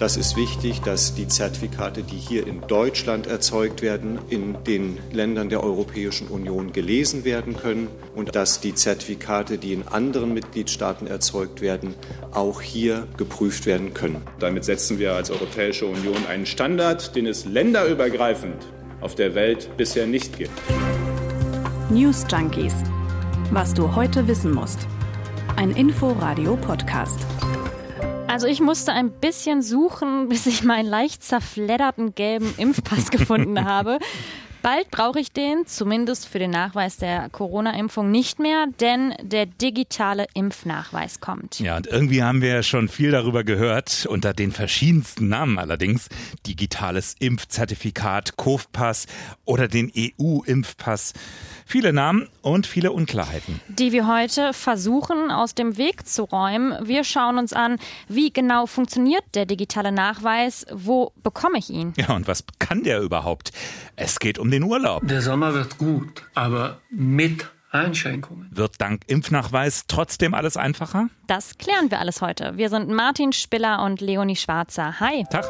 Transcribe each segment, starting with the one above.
Das ist wichtig, dass die Zertifikate, die hier in Deutschland erzeugt werden, in den Ländern der Europäischen Union gelesen werden können und dass die Zertifikate, die in anderen Mitgliedstaaten erzeugt werden, auch hier geprüft werden können. Damit setzen wir als Europäische Union einen Standard, den es länderübergreifend auf der Welt bisher nicht gibt. News Junkies. Was du heute wissen musst. Ein Info-Radio-Podcast. Also ich musste ein bisschen suchen, bis ich meinen leicht zerfledderten gelben Impfpass gefunden habe. Bald brauche ich den, zumindest für den Nachweis der Corona-Impfung nicht mehr, denn der digitale Impfnachweis kommt. Ja, und irgendwie haben wir schon viel darüber gehört, unter den verschiedensten Namen allerdings. Digitales Impfzertifikat, Kofpass oder den EU-Impfpass. Viele Namen und viele Unklarheiten. Die wir heute versuchen aus dem Weg zu räumen. Wir schauen uns an, wie genau funktioniert der digitale Nachweis, wo bekomme ich ihn? Ja, und was kann der überhaupt? Es geht um den Urlaub. Der Sommer wird gut, aber mit Einschränkungen. Wird dank Impfnachweis trotzdem alles einfacher? Das klären wir alles heute. Wir sind Martin Spiller und Leonie Schwarzer. Hi. Tag.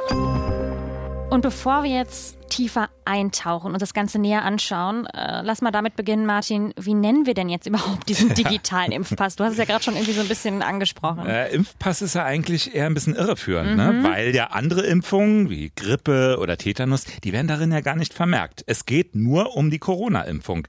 Und bevor wir jetzt tiefer eintauchen und das Ganze näher anschauen, äh, lass mal damit beginnen, Martin. Wie nennen wir denn jetzt überhaupt diesen digitalen Impfpass? Du hast es ja gerade schon irgendwie so ein bisschen angesprochen. Äh, Impfpass ist ja eigentlich eher ein bisschen irreführend, ne? mhm. ne? weil ja andere Impfungen wie Grippe oder Tetanus, die werden darin ja gar nicht vermerkt. Es geht nur um die Corona-Impfung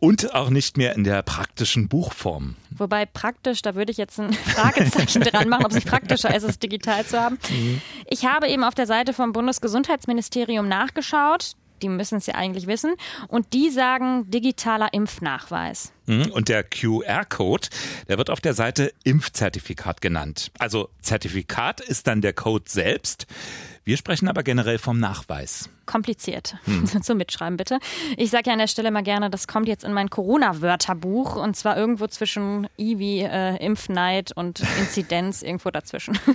und auch nicht mehr in der praktischen Buchform. Wobei praktisch, da würde ich jetzt ein Fragezeichen dran machen, ob es nicht praktischer ist, es digital zu haben. Mhm. Ich habe eben auf der Seite vom Bundesgesundheitsministerium nachgeschaut. Die müssen es ja eigentlich wissen. Und die sagen digitaler Impfnachweis. Mhm. Und der QR-Code, der wird auf der Seite Impfzertifikat genannt. Also Zertifikat ist dann der Code selbst. Wir sprechen aber generell vom Nachweis. Kompliziert. Hm. Zum Mitschreiben bitte. Ich sage ja an der Stelle mal gerne, das kommt jetzt in mein Corona-Wörterbuch und zwar irgendwo zwischen I wie äh, Impfneid und Inzidenz, irgendwo dazwischen.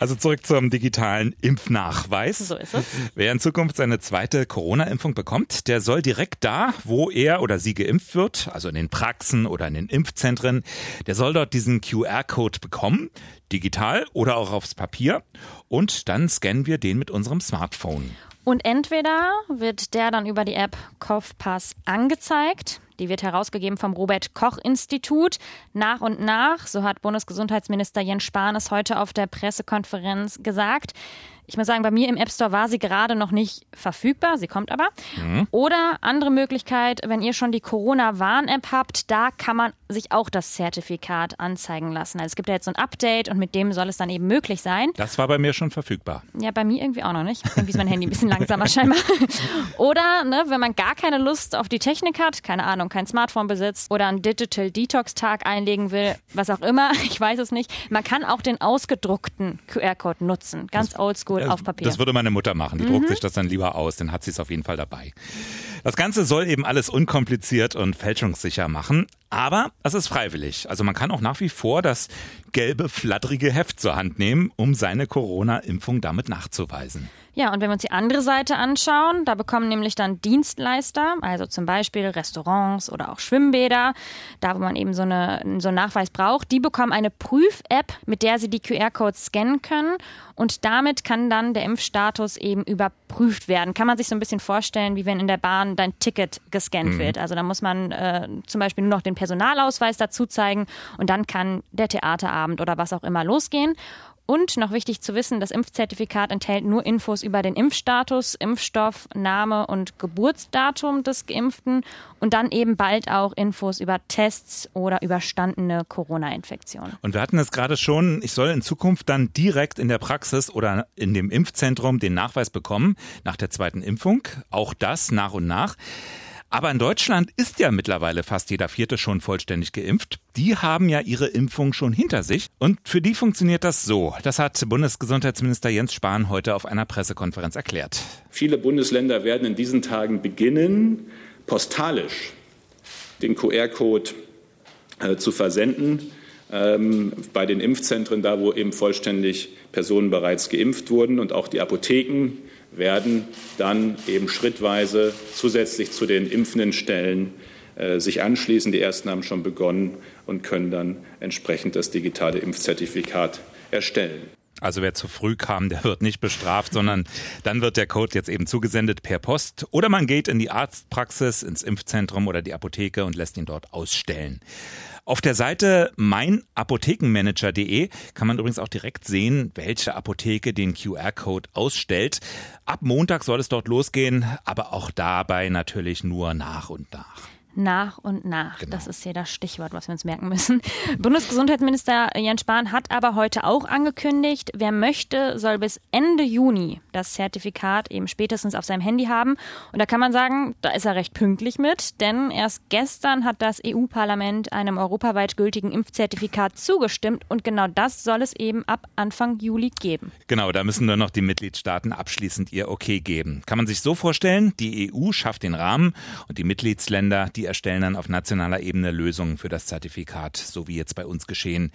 Also zurück zum digitalen Impfnachweis. So ist es. Wer in Zukunft seine zweite Corona-Impfung bekommt, der soll direkt da, wo er oder sie geimpft wird, also in den Praxen oder in den Impfzentren, der soll dort diesen QR-Code bekommen digital oder auch aufs Papier und dann scannen wir den mit unserem Smartphone. Und entweder wird der dann über die App Kopfpass angezeigt, die wird herausgegeben vom Robert Koch Institut. Nach und nach, so hat Bundesgesundheitsminister Jens Spahn es heute auf der Pressekonferenz gesagt, ich muss sagen, bei mir im App Store war sie gerade noch nicht verfügbar, sie kommt aber. Mhm. Oder andere Möglichkeit, wenn ihr schon die Corona-Warn-App habt, da kann man sich auch das Zertifikat anzeigen lassen. Also es gibt ja jetzt so ein Update und mit dem soll es dann eben möglich sein. Das war bei mir schon verfügbar. Ja, bei mir irgendwie auch noch nicht. Irgendwie ist mein Handy ein bisschen langsamer scheinbar. Oder ne, wenn man gar keine Lust auf die Technik hat, keine Ahnung, kein Smartphone besitzt oder einen Digital Detox-Tag einlegen will, was auch immer, ich weiß es nicht. Man kann auch den ausgedruckten QR-Code nutzen, ganz oldschool Oldschool auf Papier. Das würde meine Mutter machen. Die mhm. druckt sich das dann lieber aus, dann hat sie es auf jeden Fall dabei. Das Ganze soll eben alles unkompliziert und fälschungssicher machen, aber es ist freiwillig. Also man kann auch nach wie vor das gelbe, flatterige Heft zur Hand nehmen, um seine Corona-Impfung damit nachzuweisen. Ja, und wenn wir uns die andere Seite anschauen, da bekommen nämlich dann Dienstleister, also zum Beispiel Restaurants oder auch Schwimmbäder, da wo man eben so, eine, so einen Nachweis braucht, die bekommen eine Prüf-App, mit der sie die QR-Codes scannen können und damit kann dann der Impfstatus eben überprüft werden. Kann man sich so ein bisschen vorstellen, wie wenn in der Bahn dein Ticket gescannt mhm. wird. Also da muss man äh, zum Beispiel nur noch den Personalausweis dazu zeigen und dann kann der Theaterabend oder was auch immer losgehen. Und noch wichtig zu wissen, das Impfzertifikat enthält nur Infos über den Impfstatus, Impfstoff, Name und Geburtsdatum des Geimpften und dann eben bald auch Infos über Tests oder überstandene Corona-Infektionen. Und wir hatten es gerade schon, ich soll in Zukunft dann direkt in der Praxis oder in dem Impfzentrum den Nachweis bekommen nach der zweiten Impfung. Auch das nach und nach. Aber in Deutschland ist ja mittlerweile fast jeder Vierte schon vollständig geimpft. Die haben ja ihre Impfung schon hinter sich. Und für die funktioniert das so. Das hat Bundesgesundheitsminister Jens Spahn heute auf einer Pressekonferenz erklärt. Viele Bundesländer werden in diesen Tagen beginnen, postalisch den QR-Code äh, zu versenden. Ähm, bei den Impfzentren, da wo eben vollständig Personen bereits geimpft wurden und auch die Apotheken werden dann eben schrittweise zusätzlich zu den impfenden Stellen äh, sich anschließen. Die ersten haben schon begonnen und können dann entsprechend das digitale Impfzertifikat erstellen. Also wer zu früh kam, der wird nicht bestraft, sondern dann wird der Code jetzt eben zugesendet per Post oder man geht in die Arztpraxis, ins Impfzentrum oder die Apotheke und lässt ihn dort ausstellen. Auf der Seite meinapothekenmanager.de kann man übrigens auch direkt sehen, welche Apotheke den QR-Code ausstellt. Ab Montag soll es dort losgehen, aber auch dabei natürlich nur nach und nach nach und nach. Genau. Das ist hier das Stichwort, was wir uns merken müssen. Bundesgesundheitsminister Jens Spahn hat aber heute auch angekündigt, wer möchte, soll bis Ende Juni das Zertifikat eben spätestens auf seinem Handy haben. Und da kann man sagen, da ist er recht pünktlich mit, denn erst gestern hat das EU-Parlament einem europaweit gültigen Impfzertifikat zugestimmt und genau das soll es eben ab Anfang Juli geben. Genau, da müssen nur noch die Mitgliedstaaten abschließend ihr Okay geben. Kann man sich so vorstellen, die EU schafft den Rahmen und die Mitgliedsländer, die erstellen dann auf nationaler Ebene Lösungen für das Zertifikat, so wie jetzt bei uns geschehen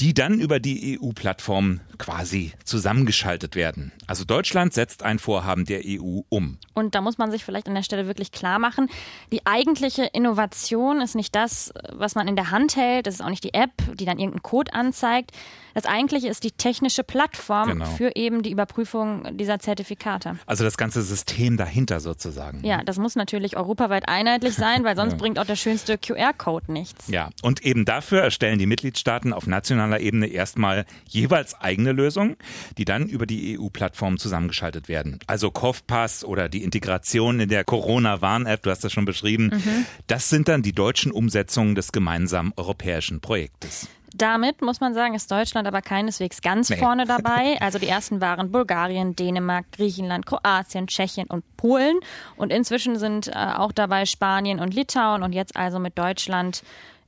die dann über die EU-Plattform quasi zusammengeschaltet werden. Also Deutschland setzt ein Vorhaben der EU um. Und da muss man sich vielleicht an der Stelle wirklich klar machen, die eigentliche Innovation ist nicht das, was man in der Hand hält, das ist auch nicht die App, die dann irgendeinen Code anzeigt. Das eigentliche ist die technische Plattform genau. für eben die Überprüfung dieser Zertifikate. Also das ganze System dahinter sozusagen. Ja, das muss natürlich europaweit einheitlich sein, weil sonst ja. bringt auch der schönste QR-Code nichts. Ja, und eben dafür erstellen die Mitgliedstaaten auf nationaler Ebene erstmal jeweils eigene Lösungen, die dann über die EU-Plattform zusammengeschaltet werden. Also Kopfpass oder die Integration in der Corona-Warn-App, du hast das schon beschrieben, mhm. das sind dann die deutschen Umsetzungen des gemeinsamen europäischen Projektes. Damit muss man sagen, ist Deutschland aber keineswegs ganz nee. vorne dabei. Also die ersten waren Bulgarien, Dänemark, Griechenland, Kroatien, Tschechien und Polen. Und inzwischen sind äh, auch dabei Spanien und Litauen und jetzt also mit Deutschland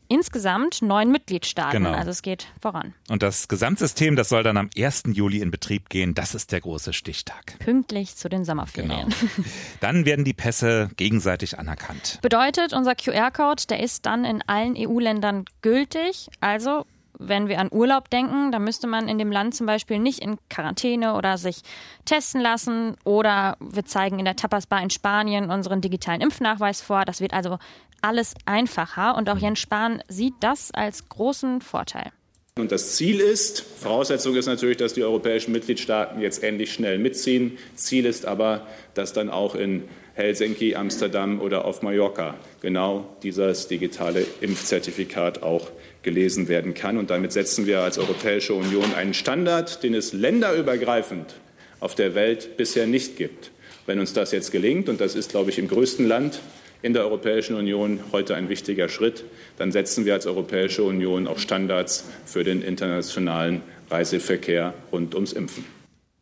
insgesamt neun Mitgliedstaaten. Genau. Also es geht voran. Und das Gesamtsystem, das soll dann am 1. Juli in Betrieb gehen. Das ist der große Stichtag. Pünktlich zu den Sommerferien. Genau. Dann werden die Pässe gegenseitig anerkannt. Bedeutet, unser QR-Code, der ist dann in allen EU-Ländern gültig. Also wenn wir an Urlaub denken, dann müsste man in dem Land zum Beispiel nicht in Quarantäne oder sich testen lassen. Oder wir zeigen in der Tapas Bar in Spanien unseren digitalen Impfnachweis vor. Das wird also alles einfacher. Und auch Jens Spahn sieht das als großen Vorteil. Und das Ziel ist, Voraussetzung ist natürlich, dass die europäischen Mitgliedstaaten jetzt endlich schnell mitziehen. Ziel ist aber, dass dann auch in Helsinki, Amsterdam oder auf Mallorca genau dieses digitale Impfzertifikat auch gelesen werden kann. Und damit setzen wir als Europäische Union einen Standard, den es länderübergreifend auf der Welt bisher nicht gibt. Wenn uns das jetzt gelingt, und das ist, glaube ich, im größten Land in der Europäischen Union heute ein wichtiger Schritt, dann setzen wir als Europäische Union auch Standards für den internationalen Reiseverkehr rund ums Impfen.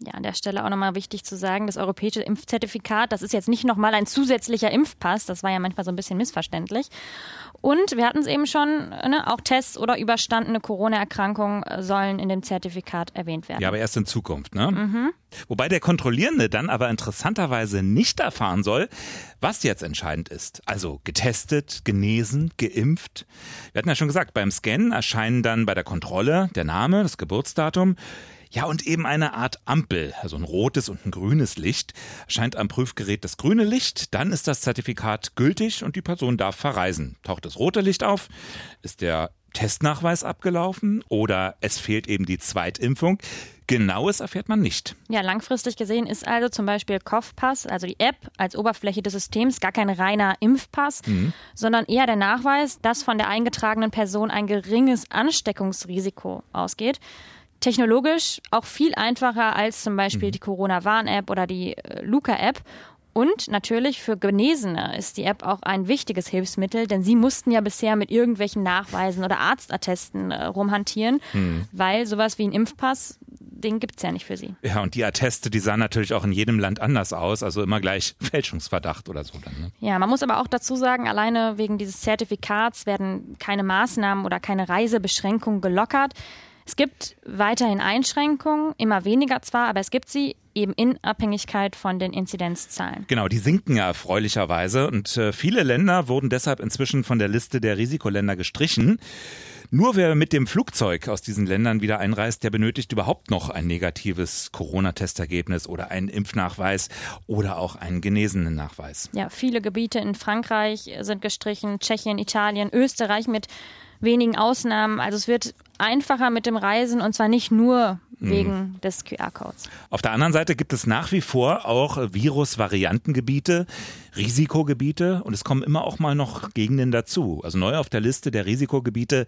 Ja, an der Stelle auch nochmal wichtig zu sagen, das europäische Impfzertifikat, das ist jetzt nicht nochmal ein zusätzlicher Impfpass, das war ja manchmal so ein bisschen missverständlich. Und wir hatten es eben schon, ne, auch Tests oder überstandene Corona-Erkrankungen äh, sollen in dem Zertifikat erwähnt werden. Ja, aber erst in Zukunft, ne? Mhm. Wobei der Kontrollierende dann aber interessanterweise nicht erfahren soll, was jetzt entscheidend ist. Also getestet, genesen, geimpft. Wir hatten ja schon gesagt, beim Scannen erscheinen dann bei der Kontrolle der Name, das Geburtsdatum, ja, und eben eine Art Ampel, also ein rotes und ein grünes Licht. Scheint am Prüfgerät das grüne Licht, dann ist das Zertifikat gültig und die Person darf verreisen. Taucht das rote Licht auf, ist der Testnachweis abgelaufen oder es fehlt eben die Zweitimpfung. Genaues erfährt man nicht. Ja, langfristig gesehen ist also zum Beispiel Kopfpass, also die App als Oberfläche des Systems, gar kein reiner Impfpass, mhm. sondern eher der Nachweis, dass von der eingetragenen Person ein geringes Ansteckungsrisiko ausgeht technologisch auch viel einfacher als zum Beispiel mhm. die Corona-Warn-App oder die äh, Luca-App. Und natürlich für Genesene ist die App auch ein wichtiges Hilfsmittel, denn sie mussten ja bisher mit irgendwelchen Nachweisen oder Arztattesten äh, rumhantieren, hm. weil sowas wie ein Impfpass, den gibt es ja nicht für sie. Ja, und die Atteste, die sahen natürlich auch in jedem Land anders aus, also immer gleich Fälschungsverdacht oder so dann. Ne? Ja, man muss aber auch dazu sagen, alleine wegen dieses Zertifikats werden keine Maßnahmen oder keine Reisebeschränkungen gelockert. Es gibt weiterhin Einschränkungen, immer weniger zwar, aber es gibt sie eben in Abhängigkeit von den Inzidenzzahlen. Genau, die sinken ja erfreulicherweise und äh, viele Länder wurden deshalb inzwischen von der Liste der Risikoländer gestrichen. Nur wer mit dem Flugzeug aus diesen Ländern wieder einreist, der benötigt überhaupt noch ein negatives Corona-Testergebnis oder einen Impfnachweis oder auch einen genesenen Nachweis. Ja, viele Gebiete in Frankreich sind gestrichen, Tschechien, Italien, Österreich mit wenigen Ausnahmen. Also es wird einfacher mit dem Reisen und zwar nicht nur wegen des QR-Codes. Auf der anderen Seite gibt es nach wie vor auch Virusvariantengebiete, Risikogebiete und es kommen immer auch mal noch Gegenden dazu. Also neu auf der Liste der Risikogebiete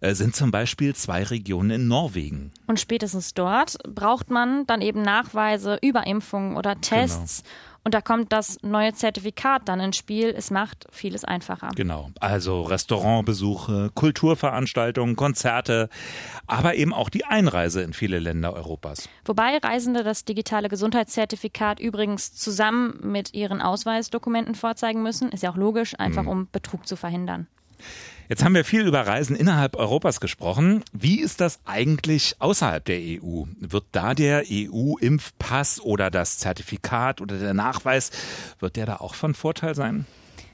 äh, sind zum Beispiel zwei Regionen in Norwegen. Und spätestens dort braucht man dann eben Nachweise über Impfungen oder Tests. Und da kommt das neue Zertifikat dann ins Spiel. Es macht vieles einfacher. Genau. Also Restaurantbesuche, Kulturveranstaltungen, Konzerte, aber eben auch die Einreise in viele Länder Europas. Wobei Reisende das digitale Gesundheitszertifikat übrigens zusammen mit ihren Ausweisdokumenten vorzeigen müssen. Ist ja auch logisch, einfach um Betrug zu verhindern. Jetzt haben wir viel über Reisen innerhalb Europas gesprochen. Wie ist das eigentlich außerhalb der EU? Wird da der EU-Impfpass oder das Zertifikat oder der Nachweis, wird der da auch von Vorteil sein?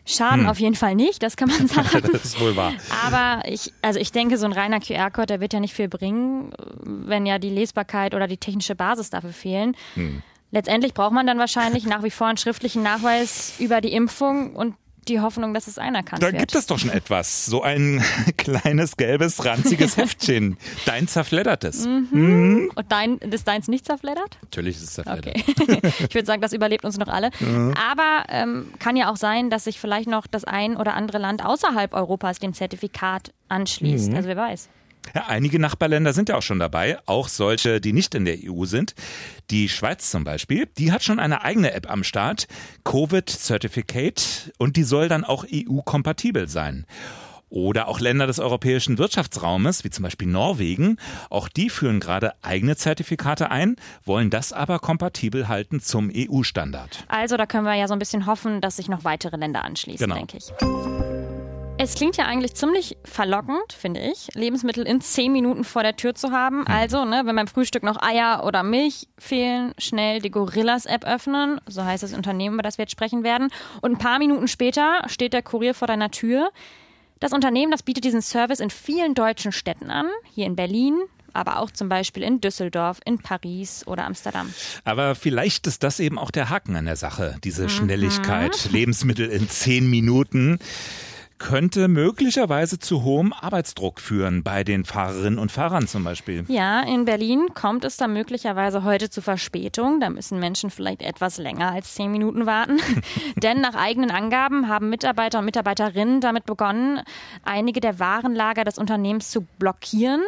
Schaden auf jeden Fall nicht, das kann man sagen. Das ist wohl wahr. Aber ich, also ich denke, so ein reiner QR-Code, der wird ja nicht viel bringen, wenn ja die Lesbarkeit oder die technische Basis dafür fehlen. Letztendlich braucht man dann wahrscheinlich nach wie vor einen schriftlichen Nachweis über die Impfung und die Hoffnung, dass es anerkannt Da wird. gibt es doch schon etwas. So ein kleines, gelbes, ranziges Heftchen. Dein zerfleddertes. Und dein, ist deins nicht zerfleddert? Natürlich ist es zerfleddert. Okay. ich würde sagen, das überlebt uns noch alle. Aber ähm, kann ja auch sein, dass sich vielleicht noch das ein oder andere Land außerhalb Europas dem Zertifikat anschließt. Also wer weiß. Ja, einige Nachbarländer sind ja auch schon dabei, auch solche, die nicht in der EU sind. Die Schweiz zum Beispiel, die hat schon eine eigene App am Start, Covid Certificate, und die soll dann auch EU-kompatibel sein. Oder auch Länder des europäischen Wirtschaftsraumes, wie zum Beispiel Norwegen, auch die führen gerade eigene Zertifikate ein, wollen das aber kompatibel halten zum EU-Standard. Also da können wir ja so ein bisschen hoffen, dass sich noch weitere Länder anschließen, Genau. denke ich. Es klingt ja eigentlich ziemlich verlockend, finde ich, Lebensmittel in zehn Minuten vor der Tür zu haben. Also, ne, wenn beim Frühstück noch Eier oder Milch fehlen, schnell die Gorillas-App öffnen. So heißt das Unternehmen, über das wir jetzt sprechen werden. Und ein paar Minuten später steht der Kurier vor deiner Tür. Das Unternehmen, das bietet diesen Service in vielen deutschen Städten an. Hier in Berlin, aber auch zum Beispiel in Düsseldorf, in Paris oder Amsterdam. Aber vielleicht ist das eben auch der Haken an der Sache, diese Schnelligkeit. Lebensmittel in zehn Minuten könnte möglicherweise zu hohem Arbeitsdruck führen bei den Fahrerinnen und Fahrern zum Beispiel. Ja, in Berlin kommt es da möglicherweise heute zu Verspätung. Da müssen Menschen vielleicht etwas länger als zehn Minuten warten. Denn nach eigenen Angaben haben Mitarbeiter und Mitarbeiterinnen damit begonnen, einige der Warenlager des Unternehmens zu blockieren.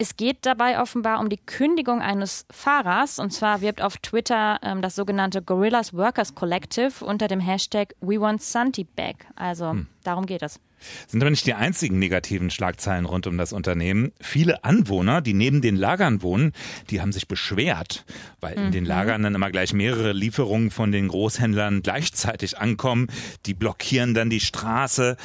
Es geht dabei offenbar um die Kündigung eines Fahrers. Und zwar wirbt auf Twitter ähm, das sogenannte Gorillas Workers Collective unter dem Hashtag We Want Santi Back. Also darum geht es. Sind aber nicht die einzigen negativen Schlagzeilen rund um das Unternehmen. Viele Anwohner, die neben den Lagern wohnen, die haben sich beschwert, weil in den Lagern dann immer gleich mehrere Lieferungen von den Großhändlern gleichzeitig ankommen. Die blockieren dann die Straße.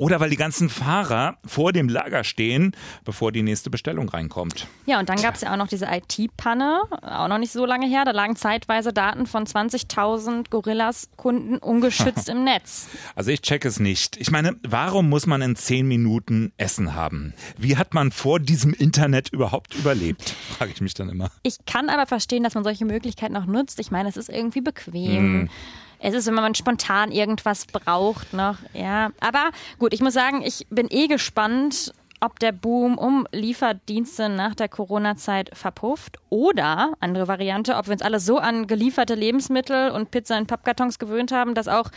Oder weil die ganzen Fahrer vor dem Lager stehen, bevor die nächste Bestellung reinkommt. Ja, und dann gab es ja auch noch diese IT-Panne, auch noch nicht so lange her. Da lagen zeitweise Daten von 20.000 Gorillas-Kunden ungeschützt im Netz. Also ich check es nicht. Ich meine, warum muss man in zehn Minuten Essen haben? Wie hat man vor diesem Internet überhaupt überlebt? Frage ich mich dann immer. Ich kann aber verstehen, dass man solche Möglichkeiten auch nutzt. Ich meine, es ist irgendwie bequem. Es ist, wenn man spontan irgendwas braucht noch, ja. Aber gut, ich muss sagen, ich bin eh gespannt, ob der Boom um Lieferdienste nach der Corona-Zeit verpufft oder, andere Variante, ob wir uns alle so an gelieferte Lebensmittel und Pizza in Pappkartons gewöhnt haben, dass auch,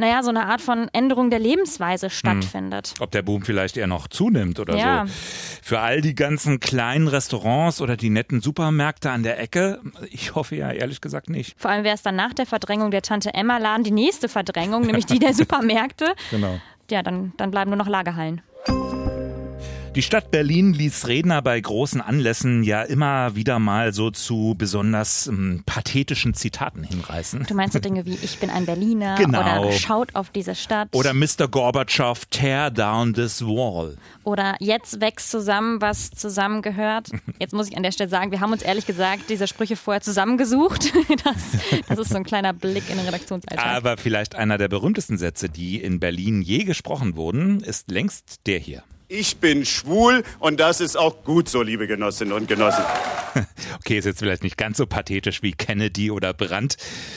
naja, so eine Art von Änderung der Lebensweise stattfindet. Ob der Boom vielleicht eher noch zunimmt oder Ja. so. Für all die ganzen kleinen Restaurants oder die netten Supermärkte an der Ecke, ich hoffe ja ehrlich gesagt nicht. Vor allem wäre es dann nach der Verdrängung der Tante Emma Laden die nächste Verdrängung, nämlich die der Supermärkte. Genau. Ja, dann, dann bleiben nur noch Lagerhallen. Die Stadt Berlin ließ Redner bei großen Anlässen ja immer wieder mal so zu besonders ähm, pathetischen Zitaten hinreißen. Du meinst so Dinge wie Ich bin ein Berliner Genau. oder Schaut auf diese Stadt Oder Mr. Gorbatschow, tear down this wall. oder Jetzt wächst zusammen, was zusammengehört. Jetzt muss ich an der Stelle sagen, wir haben uns ehrlich gesagt diese Sprüche vorher zusammengesucht. Das, das ist so ein kleiner Blick in den Redaktionsalltag. Aber vielleicht einer der berühmtesten Sätze, die in Berlin je gesprochen wurden, ist längst der hier. Ich bin schwul und das ist auch gut so, liebe Genossinnen und Genossen. Okay, ist jetzt vielleicht nicht ganz so pathetisch wie Kennedy oder Brandt,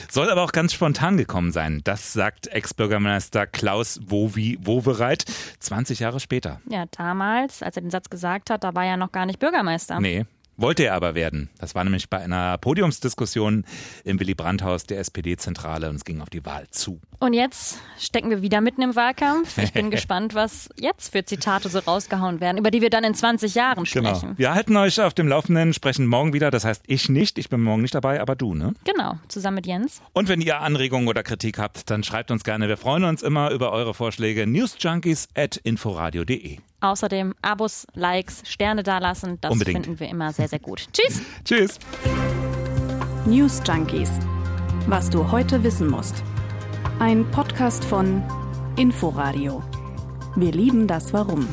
soll aber auch ganz spontan gekommen sein. Das sagt Ex-Bürgermeister Klaus Wowi Wowereit 20 Jahre später. Ja, damals, als er den Satz gesagt hat, da war er noch gar nicht Bürgermeister. Nee, wollte er aber werden. Das war nämlich bei einer Podiumsdiskussion im Willy Brandt-Haus der SPD-Zentrale und es ging auf die Wahl zu. Und jetzt stecken wir wieder mitten im Wahlkampf. Ich bin gespannt, was jetzt für Zitate so rausgehauen werden, über die wir dann in 20 Jahren Genau. sprechen. Wir halten euch auf dem Laufenden, sprechen morgen wieder. Das heißt, ich nicht, ich bin morgen nicht dabei, aber du, ne? Genau, zusammen mit Jens. Und wenn ihr Anregungen oder Kritik habt, dann schreibt uns gerne. Wir freuen uns immer über eure Vorschläge. Newsjunkies at inforadio.de. Außerdem Abos, Likes, Sterne dalassen. Das Unbedingt. finden wir immer sehr, sehr gut. Tschüss! Tschüss. News Junkies. Was du heute wissen musst. Ein Podcast von Inforadio. Wir lieben das Warum.